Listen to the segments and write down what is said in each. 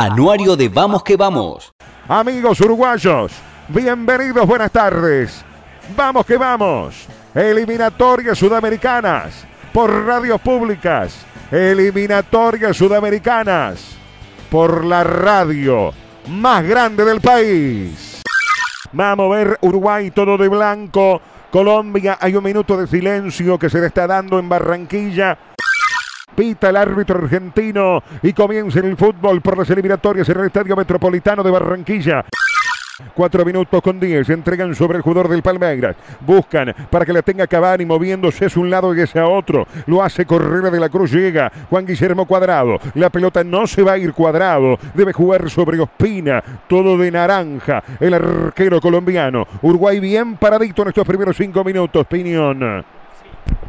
Anuario de Vamos que Vamos. Amigos uruguayos, bienvenidos, buenas tardes. Vamos que vamos. Eliminatorias sudamericanas por radios públicas. Eliminatorias sudamericanas por la radio más grande del país. Vamos a ver Uruguay todo de blanco. Colombia, hay un minuto de silencio que se le está dando en Barranquilla. Pita el árbitro argentino y comienza el fútbol por las eliminatorias en el Estadio Metropolitano de Barranquilla. Cuatro minutos con diez. Entregan sobre el jugador del Palmeiras. Buscan para que la tenga Cavani moviéndose es un lado y es a otro. Lo hace Correra de la Cruz. Llega Juan Guillermo Cuadrado. La pelota no se va a ir cuadrado. Debe jugar sobre Ospina. Todo de naranja. El arquero colombiano. Uruguay bien paradito en estos primeros cinco minutos. Piñón.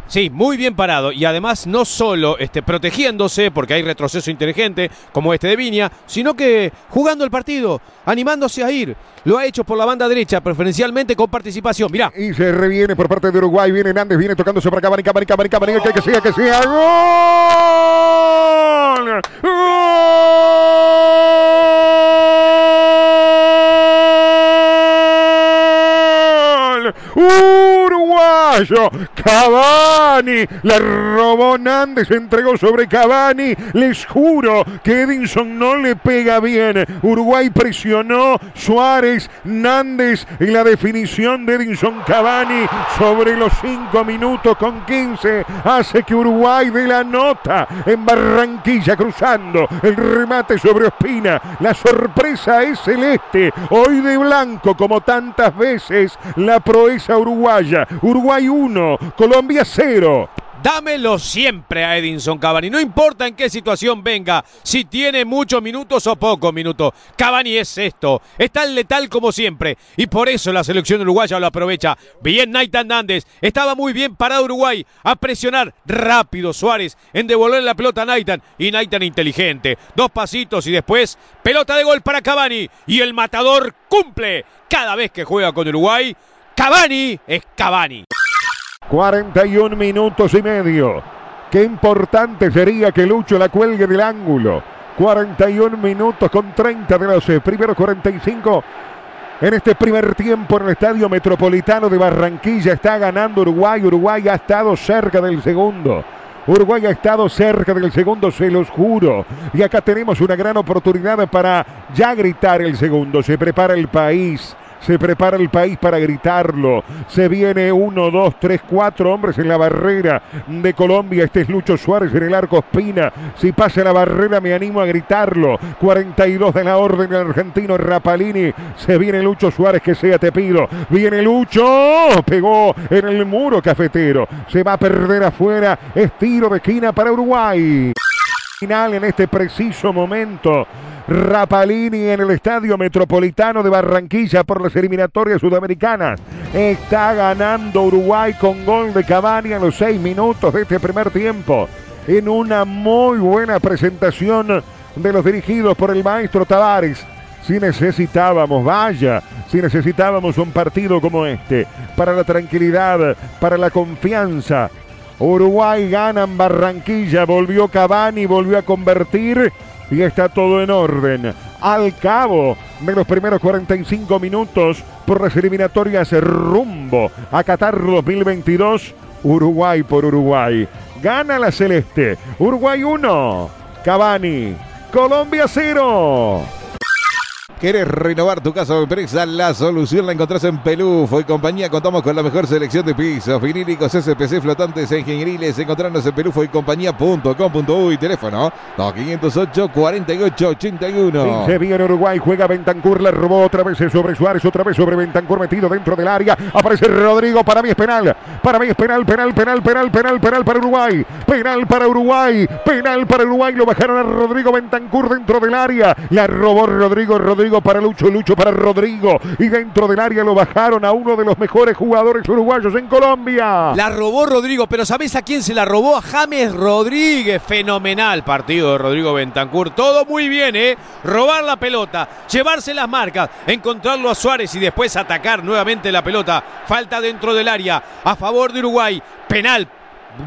Sí, muy bien parado y además no solo este, protegiéndose porque hay retroceso inteligente como este de Viña, sino que jugando el partido, animándose a ir. Lo ha hecho por la banda derecha, preferencialmente con participación. Mirá. Y se reviene por parte de Uruguay. Viene Nández, viene tocando sobre Cavani, Cavani, Cavani, Cavani, que, que siga, que siga. ¡Gol! ¡Gol! Uruguayo, Cavani, la robó Nández, entregó sobre Cavani, les juro que Edinson no le pega bien, Uruguay presionó, Suárez, Nández en la definición de Edinson Cavani sobre los 5 minutos con 15, hace que Uruguay dé la nota en Barranquilla cruzando el remate sobre Ospina, la sorpresa es celeste, hoy de blanco como tantas veces la proeza uruguaya. Uruguay 1, Colombia 0. Dámelo siempre a Edinson Cavani, no importa en qué situación venga, si tiene muchos minutos o pocos minutos. Cavani es esto, es tan letal como siempre y por eso la selección uruguaya lo aprovecha. Bien Naitan Nández, estaba muy bien parado Uruguay a presionar rápido Suárez en devolver la pelota a Naitan y Naitan inteligente. Dos pasitos y después pelota de gol para Cavani y el matador cumple cada vez que juega con Uruguay. Cavani es Cavani. 41 minutos y medio. Qué importante sería que Lucho la cuelgue del ángulo. 41 minutos con 30 de los primeros 45. En este primer tiempo en el Estadio Metropolitano de Barranquilla está ganando Uruguay. Uruguay ha estado cerca del segundo. Uruguay ha estado cerca del segundo, se los juro. Y acá tenemos una gran oportunidad para ya gritar el segundo. Se prepara el país. Se prepara el país para gritarlo. Se viene uno, dos, tres, cuatro hombres en la barrera de Colombia. Este es Lucho Suárez en el arco Espina. Si pasa la barrera me animo a gritarlo. 42 de la orden del argentino Rapalini. Se viene Lucho Suárez que sea te pido. Viene Lucho. Pegó en el muro cafetero. Se va a perder afuera. Es tiro de esquina para Uruguay. Final en este preciso momento. Rapalini en el Estadio Metropolitano de Barranquilla por las eliminatorias sudamericanas. Está ganando Uruguay con gol de Cavani en los seis minutos de este primer tiempo. En una muy buena presentación de los dirigidos por el maestro Tavares. Si necesitábamos, vaya, si necesitábamos un partido como este, para la tranquilidad, para la confianza. Uruguay gana en Barranquilla, volvió Cavani, volvió a convertir y está todo en orden. Al cabo de los primeros 45 minutos por las eliminatorias rumbo a Qatar 2022, Uruguay por Uruguay. Gana la Celeste. Uruguay 1, Cavani, Colombia 0. ¿Querés renovar tu casa o empresa? La solución la encontrás en Pelufo y compañía. Contamos con la mejor selección de pisos, vinílicos, SPC, flotantes e ingenieriles. Encontrarnos en pelufo y compañía.com.uy. Teléfono 2508 4881. Se viene Uruguay, juega Bentancur, le robó otra vez sobre Suárez, otra vez sobre Bentancur metido dentro del área. Aparece Rodrigo, para mí es penal. Para mí es penal, penal, penal, penal, penal, penal para Uruguay. Penal para Uruguay, penal para Uruguay. Lo bajaron a Rodrigo Bentancur dentro del área. La robó Rodrigo, Rodrigo para Lucho, Lucho para Rodrigo. Y dentro del área lo bajaron a uno de los mejores jugadores uruguayos en Colombia. La robó Rodrigo, pero ¿sabés a quién se la robó? A James Rodríguez. Fenomenal partido de Rodrigo Bentancur. Todo muy bien, ¿eh? Robar la pelota, llevarse las marcas, encontrarlo a Suárez y después atacar nuevamente la pelota. Falta dentro del área a favor de Uruguay. Penal.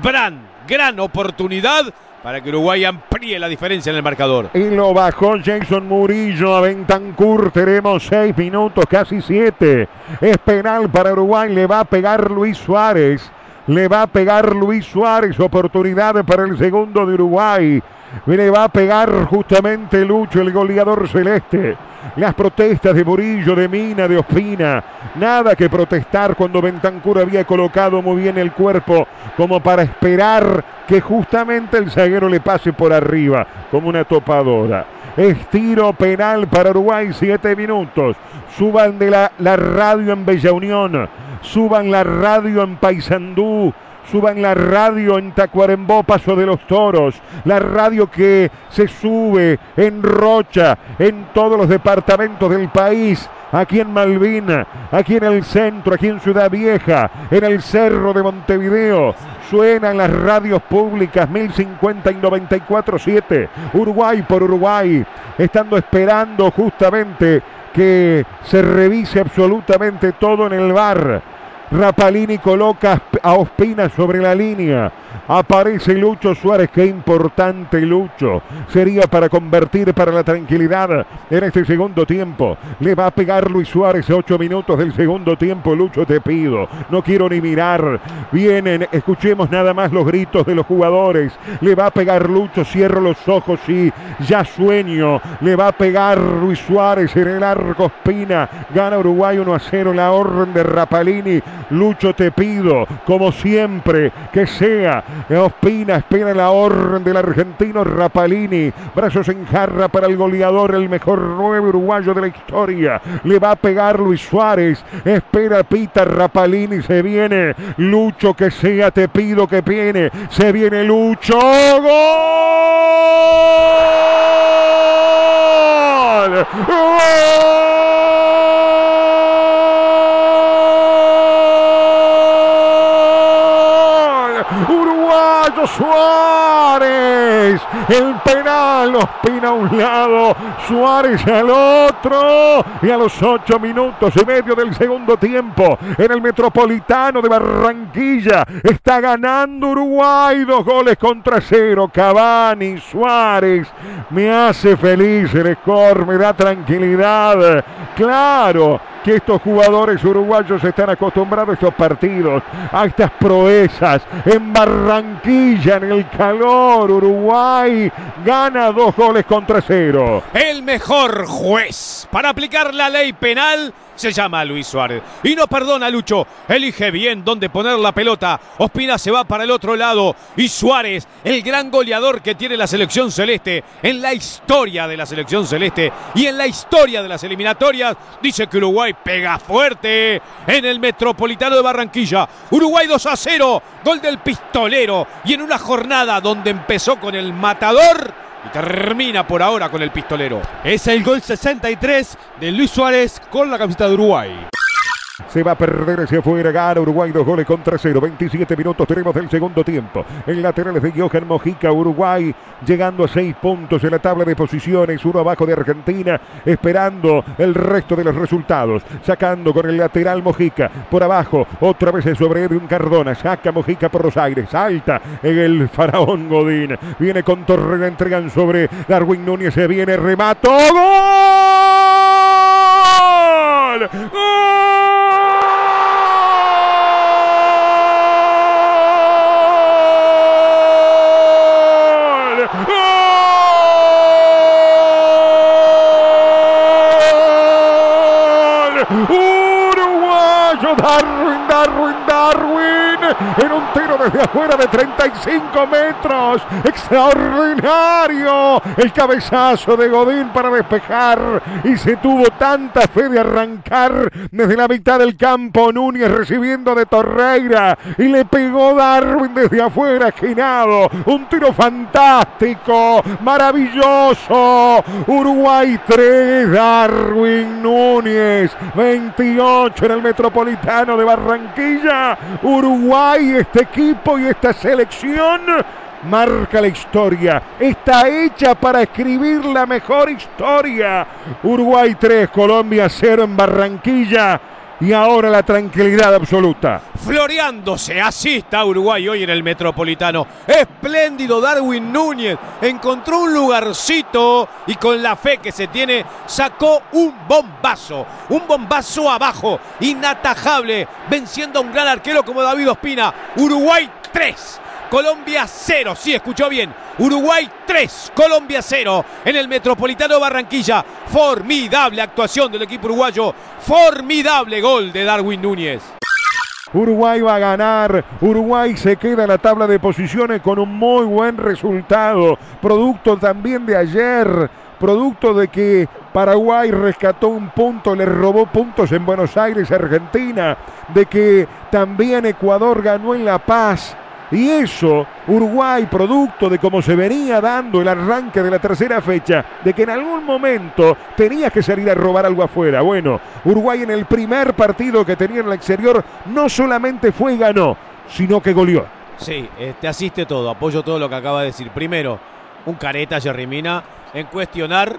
Gran, gran oportunidad para que Uruguay amplíe la diferencia en el marcador. Y lo bajó Jason Murillo a Bentancur. Tenemos seis minutos, casi siete. Es penal para Uruguay. Le va a pegar Luis Suárez. Le va a pegar Luis Suárez. Oportunidad para el segundo de Uruguay. Le va a pegar justamente Lucho, el goleador celeste. Las protestas de Murillo, de Mina, de Ospina. Nada que protestar cuando Bentancur había colocado muy bien el cuerpo como para esperar que justamente el zaguero le pase por arriba como una topadora. Estiro penal para Uruguay, siete minutos. Suban de la, la radio en Bella Unión. Suban la radio en Paysandú suban la radio en Tacuarembó, Paso de los Toros, la radio que se sube en Rocha, en todos los departamentos del país, aquí en Malvina, aquí en el centro, aquí en Ciudad Vieja, en el Cerro de Montevideo. Suenan las radios públicas 1050 y 94.7, Uruguay por Uruguay, estando esperando justamente que se revise absolutamente todo en el bar Rapalini coloca a Ospina sobre la línea. Aparece Lucho Suárez. Qué importante Lucho. Sería para convertir para la tranquilidad en este segundo tiempo. Le va a pegar Luis Suárez a ocho minutos del segundo tiempo. Lucho, te pido. No quiero ni mirar. Vienen. Escuchemos nada más los gritos de los jugadores. Le va a pegar Lucho. Cierro los ojos y ya sueño. Le va a pegar Luis Suárez en el arco Ospina. Gana Uruguay 1 a 0. La orden de Rapalini. Lucho, te pido, como siempre, que sea. Ospina espera la orden del argentino Rapalini. Brazos en jarra para el goleador, el mejor nueve uruguayo de la historia. Le va a pegar Luis Suárez. Espera Pita Rapalini. Se viene. Lucho, que sea, te pido que viene. Se viene Lucho. ¡Gol! Uruguayo Suárez. El penal Ospina a un lado, Suárez al otro. Y a los ocho minutos y medio del segundo tiempo, en el Metropolitano de Barranquilla, está ganando Uruguay dos goles contra cero. Cavani, Suárez. Me hace feliz el score, me da tranquilidad. Claro, que estos jugadores uruguayos están acostumbrados a estos partidos, a estas proezas. En Barranquilla, en el calor, Gana dos goles contra cero. El mejor juez para aplicar la ley penal se llama Luis Suárez. Y no perdona, Lucho. Elige bien dónde poner la pelota. Ospina se va para el otro lado. Y Suárez, el gran goleador que tiene la selección celeste en la historia de la selección celeste y en la historia de las eliminatorias, dice que Uruguay pega fuerte en el Metropolitano de Barranquilla. Uruguay 2 a 0. Gol del pistolero. Y en una jornada donde empezó con el matador y termina por ahora con el pistolero. Es el gol 63 de Luis Suárez con la camiseta de Uruguay. Se va a perder hacia afuera. Gana Uruguay dos goles contra cero. 27 minutos tenemos del segundo tiempo. En laterales de Johan Mojica. Uruguay llegando a seis puntos en la tabla de posiciones. Uno abajo de Argentina. Esperando el resto de los resultados. Sacando con el lateral Mojica. Por abajo. Otra vez sobre Edwin Cardona. Saca Mojica por los aires. Salta en el faraón Godín. Viene con Torrega. Entregan sobre Darwin Núñez. Se viene. Remato. ¡Gol! Uruguayo en un tiro desde afuera de 35 metros. Extraordinario el cabezazo de Godín para despejar y se tuvo tanta fe de arrancar desde la mitad del campo. Núñez recibiendo de Torreira y le pegó Darwin desde afuera, esquinado. Un tiro fantástico, maravilloso. Uruguay 3, Darwin Núñez 28 en el Metropolitano de Barranquilla. Uruguay, este equipo y esta selección marca la historia. Está hecha para escribir la mejor historia. Uruguay 3, Colombia 0 en Barranquilla. Y ahora la tranquilidad absoluta. Floreándose, así está Uruguay hoy en el Metropolitano. Espléndido Darwin Núñez, encontró un lugarcito y con la fe que se tiene sacó un bombazo, un bombazo abajo, inatajable, venciendo a un gran arquero como David Ospina. Uruguay 3, Colombia 0, sí, escuchó bien. Uruguay 3, Colombia 0 en el Metropolitano Barranquilla. Formidable actuación del equipo uruguayo. Formidable gol de Darwin Núñez. Uruguay va a ganar. Uruguay se queda en la tabla de posiciones con un muy buen resultado. Producto también de ayer. Producto de que Paraguay rescató un punto, le robó puntos en Buenos Aires, Argentina. De que también Ecuador ganó en La Paz. Y eso, Uruguay, producto de cómo se venía dando el arranque de la tercera fecha, de que en algún momento tenía que salir a robar algo afuera. Bueno, Uruguay en el primer partido que tenía en el exterior no solamente fue y ganó, sino que goleó. Sí, eh, te asiste todo, apoyo todo lo que acaba de decir. Primero, un careta Jerry Mina en cuestionar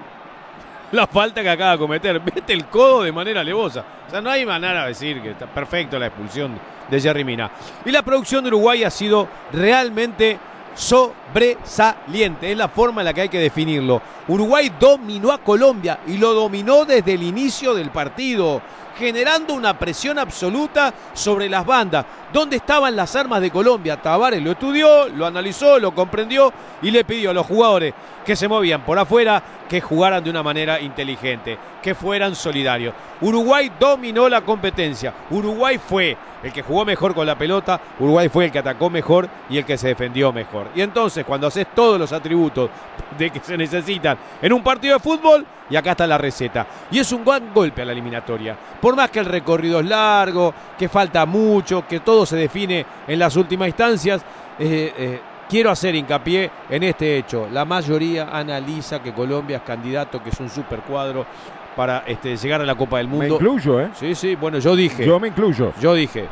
la falta que acaba de cometer. Mete el codo de manera alevosa. O sea, no hay manera de decir que está perfecto la expulsión de Jerry Mina. Y la producción de Uruguay ha sido realmente sobresaliente. Es la forma en la que hay que definirlo. Uruguay dominó a Colombia y lo dominó desde el inicio del partido, generando una presión absoluta sobre las bandas. ¿Dónde estaban las armas de Colombia? Tavares lo estudió, lo analizó, lo comprendió y le pidió a los jugadores que se movían por afuera que jugaran de una manera inteligente, que fueran solidarios. Uruguay dominó la competencia. Uruguay fue el que jugó mejor con la pelota, Uruguay fue el que atacó mejor y el que se defendió mejor. Y entonces, cuando haces todos los atributos de que se necesitan en un partido de fútbol, y acá está la receta. Y es un buen golpe a la eliminatoria. Por más que el recorrido es largo, que falta mucho, que todo se define en las últimas instancias, eh, eh, quiero hacer hincapié en este hecho. La mayoría analiza que Colombia es candidato, que es un super cuadro para este, llegar a la Copa del Mundo. Me incluyo, ¿eh? Sí, sí, bueno, yo dije. Yo me incluyo. Yo dije.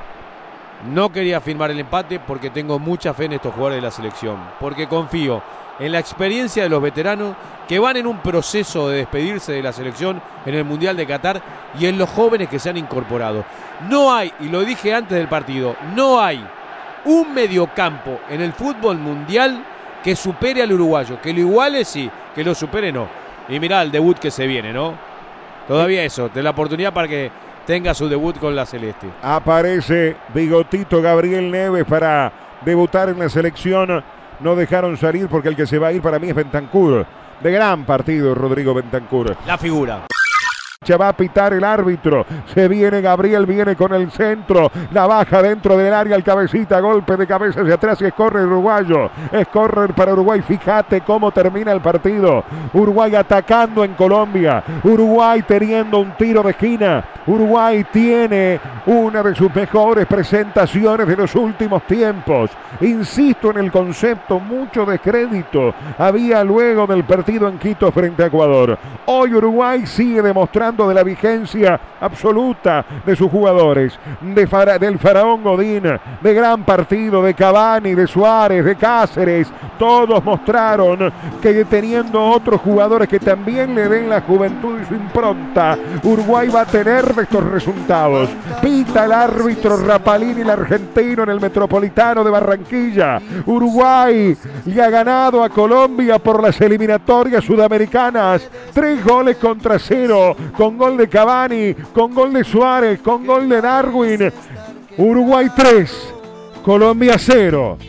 No quería firmar el empate porque tengo mucha fe en estos jugadores de la selección. Porque confío en la experiencia de los veteranos que van en un proceso de despedirse de la selección en el Mundial de Qatar y en los jóvenes que se han incorporado. No hay, y lo dije antes del partido, no hay un mediocampo en el fútbol mundial que supere al uruguayo. Que lo iguale sí, que lo supere no. Y mirá el debut que se viene, ¿no? Todavía eso, de la oportunidad para que tenga su debut con la Celeste. Aparece Bigotito Gabriel Neves para debutar en la selección. No dejaron salir porque el que se va a ir para mí es Bentancur. De gran partido, Rodrigo Bentancur. La figura. Se va a pitar el árbitro. Se viene Gabriel, viene con el centro. La baja dentro del área, el cabecita, golpe de cabeza hacia atrás y es corre uruguayo. Es correr para Uruguay. Fíjate cómo termina el partido. Uruguay atacando en Colombia. Uruguay teniendo un tiro de esquina. Uruguay tiene una de sus mejores presentaciones de los últimos tiempos. Insisto en el concepto, mucho descrédito había luego del partido en Quito frente a Ecuador. Hoy Uruguay sigue demostrando de la vigencia absoluta de sus jugadores, de del Faraón Godín, de gran partido, de Cavani, de Suárez, de Cáceres, todos mostraron que teniendo otros jugadores que también le den la juventud y su impronta, Uruguay va a tener estos resultados. Pita el árbitro Rapalini, el argentino, en el Metropolitano de Barranquilla. Uruguay le ha ganado a Colombia por las eliminatorias sudamericanas. Tres goles contra cero con gol de Cavani, con gol de Suárez, con gol de Darwin. Uruguay 3, Colombia 0.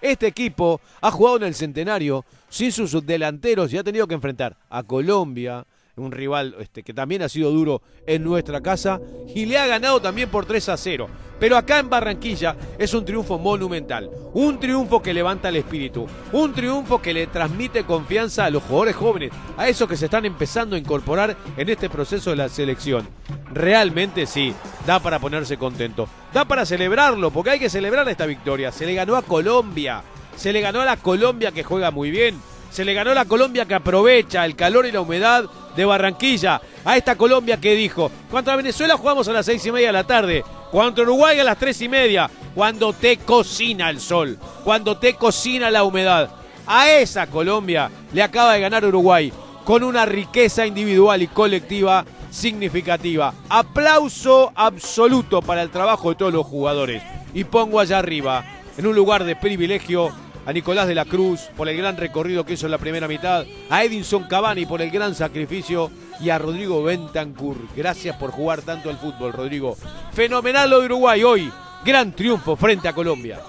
Este equipo ha jugado en el centenario sin sus delanteros y ha tenido que enfrentar a Colombia, un rival este, que también ha sido duro en nuestra casa, y le ha ganado también por 3 a 0. Pero acá en Barranquilla es un triunfo monumental, un triunfo que levanta el espíritu, un triunfo que le transmite confianza a los jugadores jóvenes, a esos que se están empezando a incorporar en este proceso de la selección. Realmente sí, da para ponerse contento, da para celebrarlo, porque hay que celebrar esta victoria. Se le ganó a Colombia, se le ganó a la Colombia que juega muy bien, se le ganó la Colombia que aprovecha el calor y la humedad de Barranquilla. A esta Colombia que dijo, contra Venezuela jugamos a las seis y media de la tarde, contra Uruguay a las tres y media, cuando te cocina el sol, cuando te cocina la humedad. A esa Colombia le acaba de ganar Uruguay con una riqueza individual y colectiva significativa. Aplauso absoluto para el trabajo de todos los jugadores. Y pongo allá arriba, en un lugar de privilegio, a Nicolás de la Cruz por el gran recorrido que hizo en la primera mitad, a Edinson Cavani por el gran sacrificio y a Rodrigo Bentancur. Gracias por jugar tanto el fútbol, Rodrigo. Fenomenal lo de Uruguay hoy. Gran triunfo frente a Colombia.